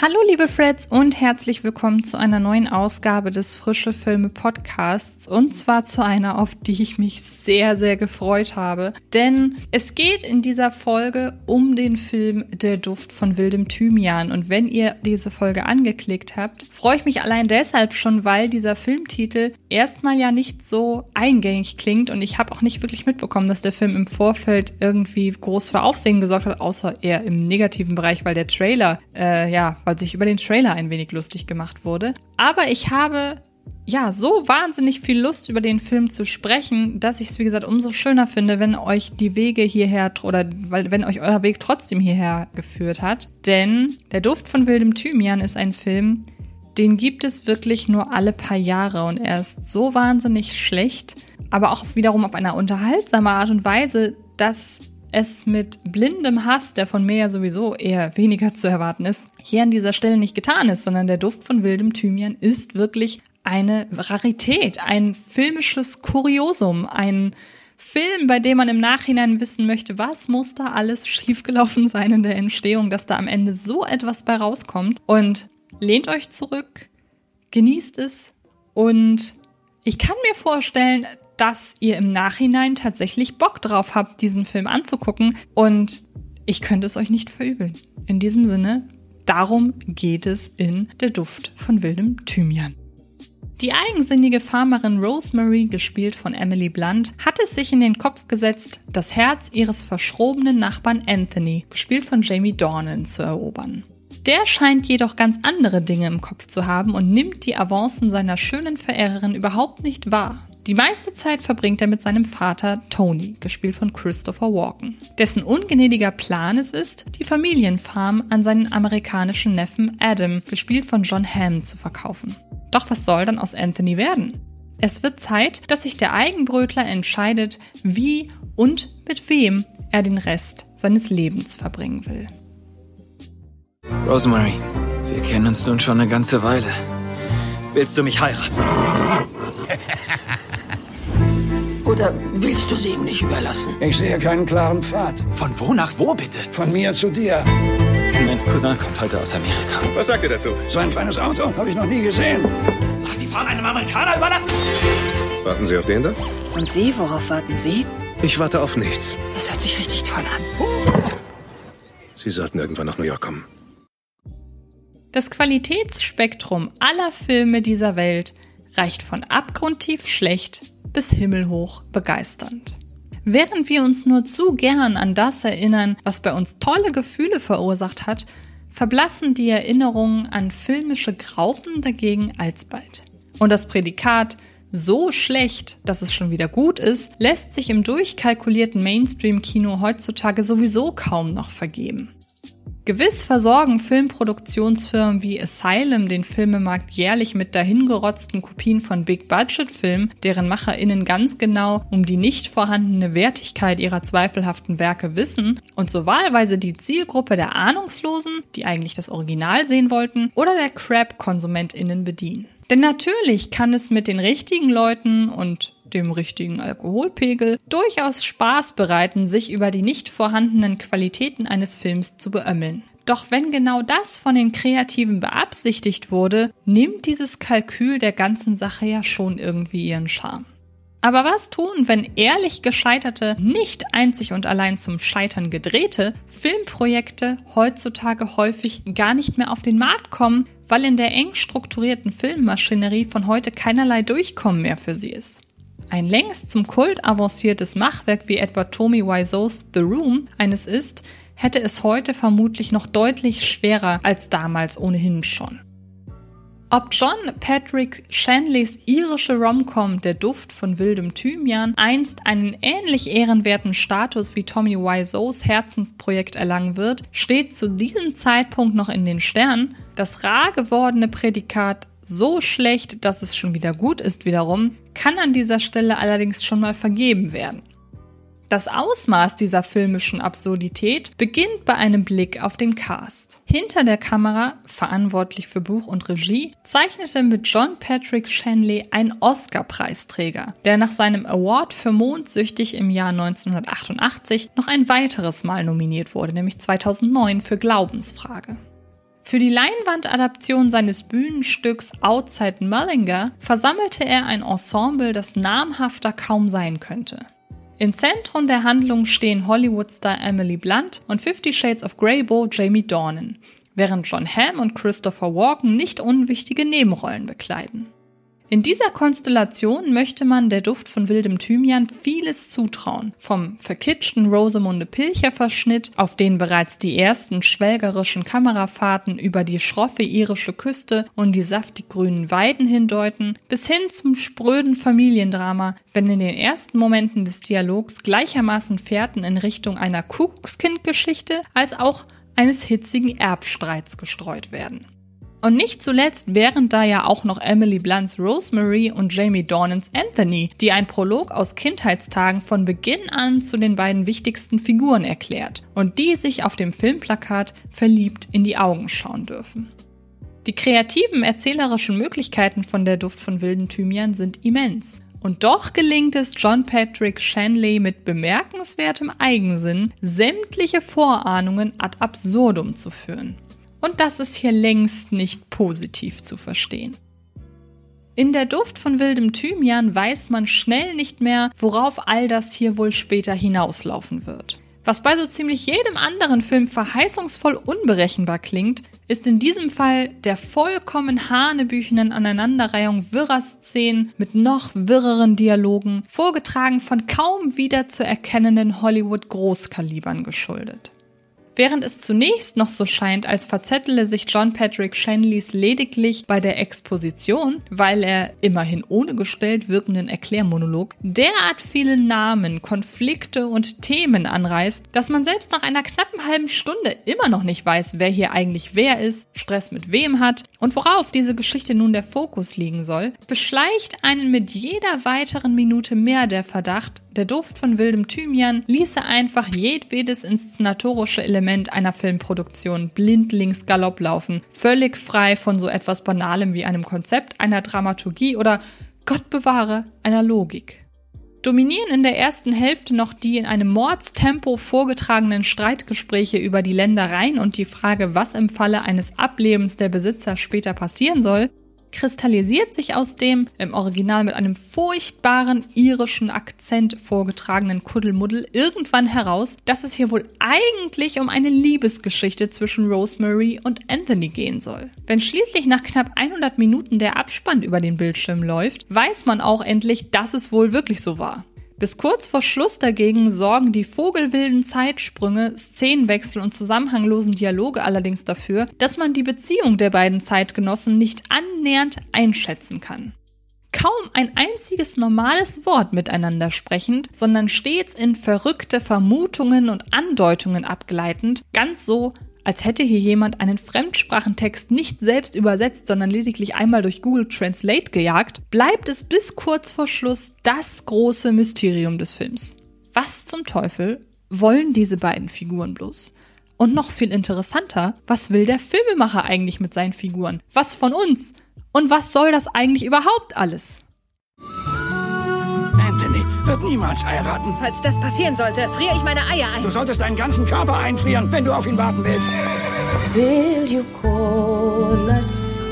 Hallo liebe Freds und herzlich willkommen zu einer neuen Ausgabe des Frische Filme Podcasts. Und zwar zu einer, auf die ich mich sehr, sehr gefreut habe. Denn es geht in dieser Folge um den Film Der Duft von wildem Thymian. Und wenn ihr diese Folge angeklickt habt, freue ich mich allein deshalb schon, weil dieser Filmtitel erstmal ja nicht so eingängig klingt. Und ich habe auch nicht wirklich mitbekommen, dass der Film im Vorfeld irgendwie groß für Aufsehen gesorgt hat, außer eher im negativen Bereich, weil der Trailer, äh, ja, weil sich über den Trailer ein wenig lustig gemacht wurde. Aber ich habe ja, so wahnsinnig viel Lust über den Film zu sprechen, dass ich es, wie gesagt, umso schöner finde, wenn euch die Wege hierher oder weil, wenn euch euer Weg trotzdem hierher geführt hat. Denn Der Duft von wildem Thymian ist ein Film, den gibt es wirklich nur alle paar Jahre und er ist so wahnsinnig schlecht, aber auch wiederum auf einer unterhaltsame Art und Weise, dass es mit blindem Hass, der von mir ja sowieso eher weniger zu erwarten ist, hier an dieser Stelle nicht getan ist, sondern der Duft von wildem Thymian ist wirklich eine Rarität, ein filmisches Kuriosum, ein Film, bei dem man im Nachhinein wissen möchte, was muss da alles schiefgelaufen sein in der Entstehung, dass da am Ende so etwas bei rauskommt. Und lehnt euch zurück, genießt es und ich kann mir vorstellen, dass ihr im Nachhinein tatsächlich Bock drauf habt, diesen Film anzugucken. Und ich könnte es euch nicht verübeln. In diesem Sinne, darum geht es in Der Duft von wildem Thymian. Die eigensinnige Farmerin Rosemary, gespielt von Emily Blunt, hat es sich in den Kopf gesetzt, das Herz ihres verschrobenen Nachbarn Anthony, gespielt von Jamie Dornan, zu erobern. Der scheint jedoch ganz andere Dinge im Kopf zu haben und nimmt die Avancen seiner schönen Verehrerin überhaupt nicht wahr. Die meiste Zeit verbringt er mit seinem Vater Tony, gespielt von Christopher Walken, dessen ungnädiger Plan es ist, die Familienfarm an seinen amerikanischen Neffen Adam, gespielt von John Hamm, zu verkaufen. Doch was soll dann aus Anthony werden? Es wird Zeit, dass sich der Eigenbrötler entscheidet, wie und mit wem er den Rest seines Lebens verbringen will. Rosemary, wir kennen uns nun schon eine ganze Weile. Willst du mich heiraten? Oder willst du sie ihm nicht überlassen? Ich sehe keinen klaren Pfad. Von wo nach wo bitte? Von mir zu dir. Mein Cousin kommt heute aus Amerika. Was sagt ihr dazu? So ein feines Auto habe ich noch nie gesehen. Ach, die Farm einem Amerikaner überlassen? Warten Sie auf den da? Und Sie, worauf warten Sie? Ich warte auf nichts. Das hört sich richtig toll an. Sie sollten irgendwann nach New York kommen. Das Qualitätsspektrum aller Filme dieser Welt reicht von abgrundtief schlecht bis himmelhoch begeisternd. Während wir uns nur zu gern an das erinnern, was bei uns tolle Gefühle verursacht hat, verblassen die Erinnerungen an filmische Graupen dagegen alsbald. Und das Prädikat so schlecht, dass es schon wieder gut ist, lässt sich im durchkalkulierten Mainstream-Kino heutzutage sowieso kaum noch vergeben. Gewiss versorgen Filmproduktionsfirmen wie Asylum den Filmemarkt jährlich mit dahingerotzten Kopien von Big-Budget-Filmen, deren MacherInnen ganz genau um die nicht vorhandene Wertigkeit ihrer zweifelhaften Werke wissen und so wahlweise die Zielgruppe der Ahnungslosen, die eigentlich das Original sehen wollten, oder der Crap-KonsumentInnen bedienen. Denn natürlich kann es mit den richtigen Leuten und dem richtigen Alkoholpegel, durchaus Spaß bereiten, sich über die nicht vorhandenen Qualitäten eines Films zu beömmeln. Doch wenn genau das von den Kreativen beabsichtigt wurde, nimmt dieses Kalkül der ganzen Sache ja schon irgendwie ihren Charme. Aber was tun, wenn ehrlich gescheiterte, nicht einzig und allein zum Scheitern gedrehte Filmprojekte heutzutage häufig gar nicht mehr auf den Markt kommen, weil in der eng strukturierten Filmmaschinerie von heute keinerlei Durchkommen mehr für sie ist? Ein längst zum Kult avanciertes Machwerk wie etwa Tommy Wiseau's The Room eines ist, hätte es heute vermutlich noch deutlich schwerer als damals ohnehin schon. Ob John Patrick Shanleys irische Romcom Der Duft von wildem Thymian einst einen ähnlich ehrenwerten Status wie Tommy Wiseau's Herzensprojekt erlangen wird, steht zu diesem Zeitpunkt noch in den Sternen. Das rar gewordene Prädikat so schlecht, dass es schon wieder gut ist wiederum, kann an dieser Stelle allerdings schon mal vergeben werden. Das Ausmaß dieser filmischen Absurdität beginnt bei einem Blick auf den Cast. Hinter der Kamera, verantwortlich für Buch und Regie, zeichnete mit John Patrick Shanley ein Oscar-Preisträger, der nach seinem Award für Mondsüchtig im Jahr 1988 noch ein weiteres Mal nominiert wurde, nämlich 2009 für Glaubensfrage. Für die Leinwandadaption seines Bühnenstücks Outside Mullinger versammelte er ein Ensemble, das namhafter kaum sein könnte. Im Zentrum der Handlung stehen Hollywood-Star Emily Blunt und Fifty Shades of Grey Bo Jamie Dornan, während John Hamm und Christopher Walken nicht unwichtige Nebenrollen bekleiden. In dieser Konstellation möchte man der Duft von wildem Thymian vieles zutrauen. Vom verkitschten Rosamunde Pilcher Verschnitt, auf den bereits die ersten schwelgerischen Kamerafahrten über die schroffe irische Küste und die saftig grünen Weiden hindeuten, bis hin zum spröden Familiendrama, wenn in den ersten Momenten des Dialogs gleichermaßen Fährten in Richtung einer Kuckuckskind-Geschichte als auch eines hitzigen Erbstreits gestreut werden. Und nicht zuletzt wären da ja auch noch Emily Blunts Rosemary und Jamie Dornans Anthony, die ein Prolog aus Kindheitstagen von Beginn an zu den beiden wichtigsten Figuren erklärt und die sich auf dem Filmplakat verliebt in die Augen schauen dürfen. Die kreativen erzählerischen Möglichkeiten von der Duft von wilden Thymian sind immens. Und doch gelingt es John Patrick Shanley mit bemerkenswertem Eigensinn, sämtliche Vorahnungen ad absurdum zu führen. Und das ist hier längst nicht positiv zu verstehen. In der Duft von wildem Thymian weiß man schnell nicht mehr, worauf all das hier wohl später hinauslaufen wird. Was bei so ziemlich jedem anderen Film verheißungsvoll unberechenbar klingt, ist in diesem Fall der vollkommen hanebüchenen Aneinanderreihung wirrer Szenen mit noch wirreren Dialogen, vorgetragen von kaum wieder zu erkennenden Hollywood-Großkalibern geschuldet. Während es zunächst noch so scheint, als verzettele sich John Patrick Shanleys lediglich bei der Exposition, weil er immerhin ohne gestellt wirkenden Erklärmonolog derart viele Namen, Konflikte und Themen anreißt, dass man selbst nach einer knappen halben Stunde immer noch nicht weiß, wer hier eigentlich wer ist, Stress mit wem hat und worauf diese Geschichte nun der Fokus liegen soll, beschleicht einen mit jeder weiteren Minute mehr der Verdacht, der Duft von wildem Thymian ließe einfach jedwedes inszenatorische Element einer Filmproduktion blindlings galopp laufen, völlig frei von so etwas Banalem wie einem Konzept, einer Dramaturgie oder, Gott bewahre, einer Logik. Dominieren in der ersten Hälfte noch die in einem Mordstempo vorgetragenen Streitgespräche über die Ländereien und die Frage, was im Falle eines Ablebens der Besitzer später passieren soll, kristallisiert sich aus dem im Original mit einem furchtbaren irischen Akzent vorgetragenen Kuddelmuddel irgendwann heraus, dass es hier wohl eigentlich um eine Liebesgeschichte zwischen Rosemary und Anthony gehen soll. Wenn schließlich nach knapp 100 Minuten der Abspann über den Bildschirm läuft, weiß man auch endlich, dass es wohl wirklich so war. Bis kurz vor Schluss dagegen sorgen die vogelwilden Zeitsprünge, Szenenwechsel und zusammenhanglosen Dialoge allerdings dafür, dass man die Beziehung der beiden Zeitgenossen nicht annähernd einschätzen kann. Kaum ein einziges normales Wort miteinander sprechend, sondern stets in verrückte Vermutungen und Andeutungen abgleitend, ganz so, als hätte hier jemand einen Fremdsprachentext nicht selbst übersetzt, sondern lediglich einmal durch Google Translate gejagt, bleibt es bis kurz vor Schluss das große Mysterium des Films. Was zum Teufel wollen diese beiden Figuren bloß? Und noch viel interessanter, was will der Filmemacher eigentlich mit seinen Figuren? Was von uns? Und was soll das eigentlich überhaupt alles? Wird niemals heiraten. Falls das passieren sollte, friere ich meine Eier ein. Du solltest deinen ganzen Körper einfrieren, wenn du auf ihn warten willst. Will you call us?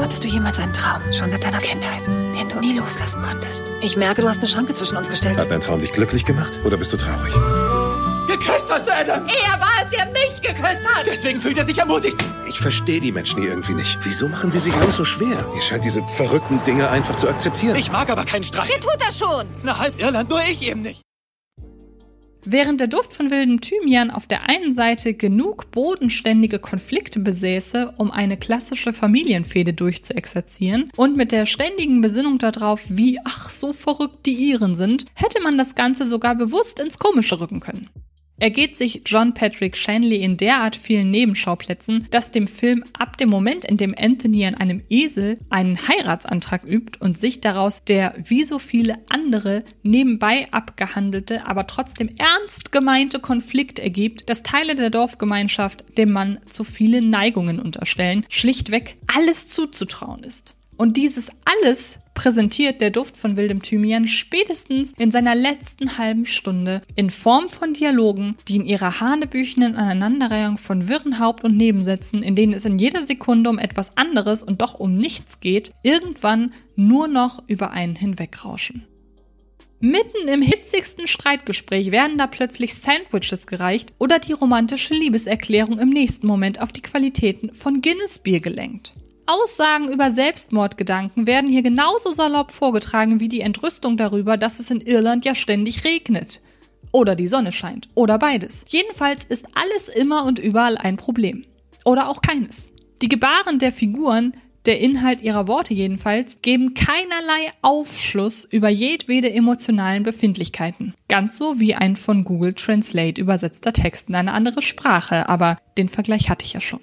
Hattest du jemals einen Traum, schon seit deiner Kindheit, den du nie loslassen konntest? Ich merke, du hast eine Schranke zwischen uns gestellt. Hat dein Traum dich glücklich gemacht oder bist du traurig? Geküsst hast du Adam! Er war es, der mich geküsst hat! Deswegen fühlt er sich ermutigt. Ich verstehe die Menschen hier irgendwie nicht. Wieso machen sie sich alles so schwer? Ihr scheint diese verrückten Dinge einfach zu akzeptieren. Ich mag aber keinen Streit. Der tut das schon! Na, halb Irland, nur ich eben nicht. Während der Duft von wildem Thymian auf der einen Seite genug bodenständige Konflikte besäße, um eine klassische Familienfehde durchzuexerzieren, und mit der ständigen Besinnung darauf, wie ach so verrückt die Iren sind, hätte man das Ganze sogar bewusst ins Komische rücken können. Ergeht sich John Patrick Shanley in derart vielen Nebenschauplätzen, dass dem Film ab dem Moment, in dem Anthony an einem Esel einen Heiratsantrag übt und sich daraus der wie so viele andere nebenbei abgehandelte, aber trotzdem ernst gemeinte Konflikt ergibt, dass Teile der Dorfgemeinschaft dem Mann zu viele Neigungen unterstellen, schlichtweg alles zuzutrauen ist. Und dieses alles präsentiert der Duft von wildem Thymian spätestens in seiner letzten halben Stunde in Form von Dialogen, die in ihrer hanebüchenden Aneinanderreihung von wirren Haupt- und Nebensätzen, in denen es in jeder Sekunde um etwas anderes und doch um nichts geht, irgendwann nur noch über einen hinwegrauschen. Mitten im hitzigsten Streitgespräch werden da plötzlich Sandwiches gereicht oder die romantische Liebeserklärung im nächsten Moment auf die Qualitäten von Guinness Bier gelenkt. Aussagen über Selbstmordgedanken werden hier genauso salopp vorgetragen wie die Entrüstung darüber, dass es in Irland ja ständig regnet. Oder die Sonne scheint. Oder beides. Jedenfalls ist alles immer und überall ein Problem. Oder auch keines. Die Gebaren der Figuren, der Inhalt ihrer Worte jedenfalls, geben keinerlei Aufschluss über jedwede emotionalen Befindlichkeiten. Ganz so wie ein von Google Translate übersetzter Text in eine andere Sprache, aber den Vergleich hatte ich ja schon.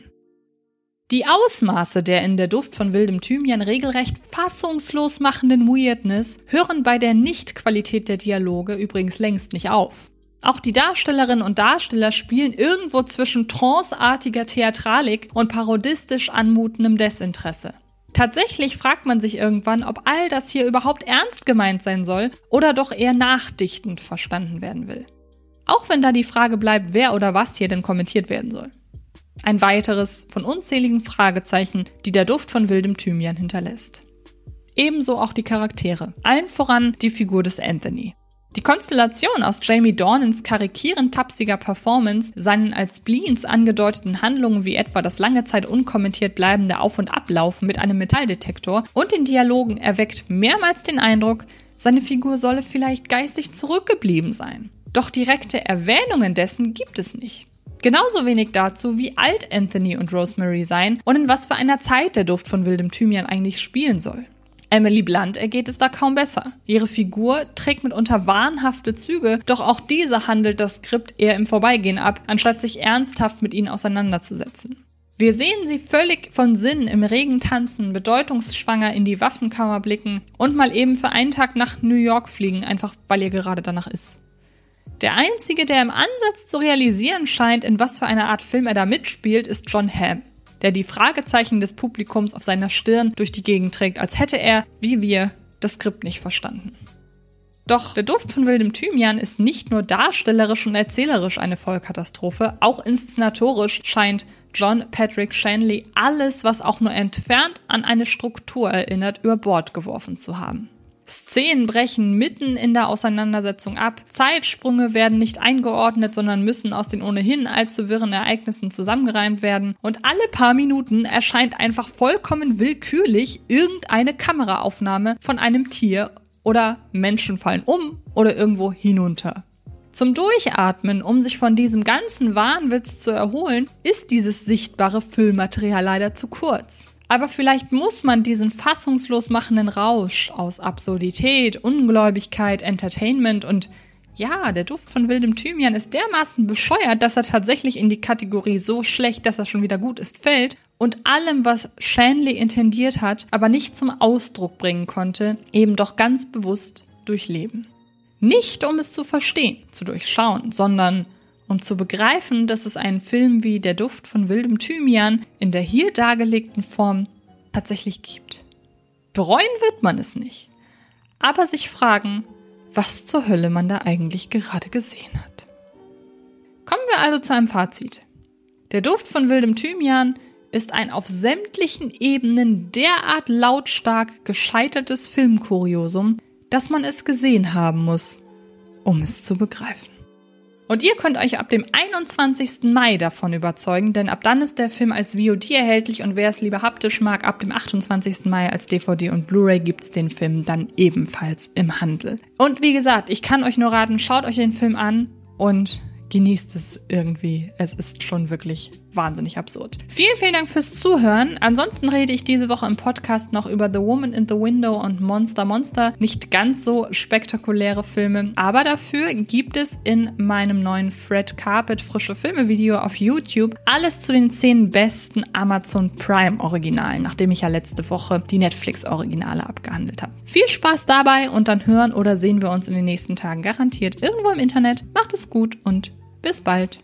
Die Ausmaße der in der Duft von wildem Thymian regelrecht fassungslos machenden Weirdness hören bei der Nichtqualität der Dialoge übrigens längst nicht auf. Auch die Darstellerinnen und Darsteller spielen irgendwo zwischen tranceartiger Theatralik und parodistisch anmutendem Desinteresse. Tatsächlich fragt man sich irgendwann, ob all das hier überhaupt ernst gemeint sein soll oder doch eher nachdichtend verstanden werden will. Auch wenn da die Frage bleibt, wer oder was hier denn kommentiert werden soll. Ein weiteres von unzähligen Fragezeichen, die der Duft von wildem Thymian hinterlässt. Ebenso auch die Charaktere, allen voran die Figur des Anthony. Die Konstellation aus Jamie Dornans karikierend tapsiger Performance, seinen als Spleens angedeuteten Handlungen wie etwa das lange Zeit unkommentiert bleibende Auf- und Ablaufen mit einem Metalldetektor und den Dialogen erweckt mehrmals den Eindruck, seine Figur solle vielleicht geistig zurückgeblieben sein. Doch direkte Erwähnungen dessen gibt es nicht. Genauso wenig dazu, wie alt Anthony und Rosemary seien und in was für einer Zeit der Duft von wildem Thymian eigentlich spielen soll. Emily Blunt ergeht es da kaum besser. Ihre Figur trägt mitunter wahnhafte Züge, doch auch diese handelt das Skript eher im Vorbeigehen ab, anstatt sich ernsthaft mit ihnen auseinanderzusetzen. Wir sehen sie völlig von Sinn im Regen tanzen, bedeutungsschwanger in die Waffenkammer blicken und mal eben für einen Tag nach New York fliegen, einfach weil ihr gerade danach ist. Der einzige, der im Ansatz zu realisieren scheint, in was für einer Art Film er da mitspielt, ist John Hamm, der die Fragezeichen des Publikums auf seiner Stirn durch die Gegend trägt, als hätte er, wie wir, das Skript nicht verstanden. Doch der Duft von wildem Thymian ist nicht nur darstellerisch und erzählerisch eine Vollkatastrophe, auch inszenatorisch scheint John Patrick Shanley alles, was auch nur entfernt an eine Struktur erinnert, über Bord geworfen zu haben. Szenen brechen mitten in der Auseinandersetzung ab. Zeitsprünge werden nicht eingeordnet, sondern müssen aus den ohnehin allzu wirren Ereignissen zusammengereimt werden. Und alle paar Minuten erscheint einfach vollkommen willkürlich irgendeine Kameraaufnahme von einem Tier oder Menschen fallen um oder irgendwo hinunter. Zum Durchatmen, um sich von diesem ganzen Wahnwitz zu erholen, ist dieses sichtbare Füllmaterial leider zu kurz. Aber vielleicht muss man diesen fassungslos machenden Rausch aus Absurdität, Ungläubigkeit, Entertainment und ja, der Duft von wildem Thymian ist dermaßen bescheuert, dass er tatsächlich in die Kategorie so schlecht, dass er schon wieder gut ist, fällt und allem, was Shanley intendiert hat, aber nicht zum Ausdruck bringen konnte, eben doch ganz bewusst durchleben. Nicht um es zu verstehen, zu durchschauen, sondern um zu begreifen, dass es einen Film wie Der Duft von wildem Thymian in der hier dargelegten Form tatsächlich gibt. Bereuen wird man es nicht, aber sich fragen, was zur Hölle man da eigentlich gerade gesehen hat. Kommen wir also zu einem Fazit. Der Duft von wildem Thymian ist ein auf sämtlichen Ebenen derart lautstark gescheitertes Filmkuriosum, dass man es gesehen haben muss, um es zu begreifen. Und ihr könnt euch ab dem 21. Mai davon überzeugen, denn ab dann ist der Film als VOD erhältlich und wer es lieber haptisch mag, ab dem 28. Mai als DVD und Blu-ray gibt's den Film dann ebenfalls im Handel. Und wie gesagt, ich kann euch nur raten, schaut euch den Film an und genießt es irgendwie. Es ist schon wirklich wahnsinnig absurd. Vielen, vielen Dank fürs Zuhören. Ansonsten rede ich diese Woche im Podcast noch über The Woman in the Window und Monster Monster. Nicht ganz so spektakuläre Filme, aber dafür gibt es in meinem neuen Fred Carpet frische Filme Video auf YouTube alles zu den zehn besten Amazon Prime Originalen, nachdem ich ja letzte Woche die Netflix Originale abgehandelt habe. Viel Spaß dabei und dann hören oder sehen wir uns in den nächsten Tagen garantiert irgendwo im Internet. Macht es gut und bis bald.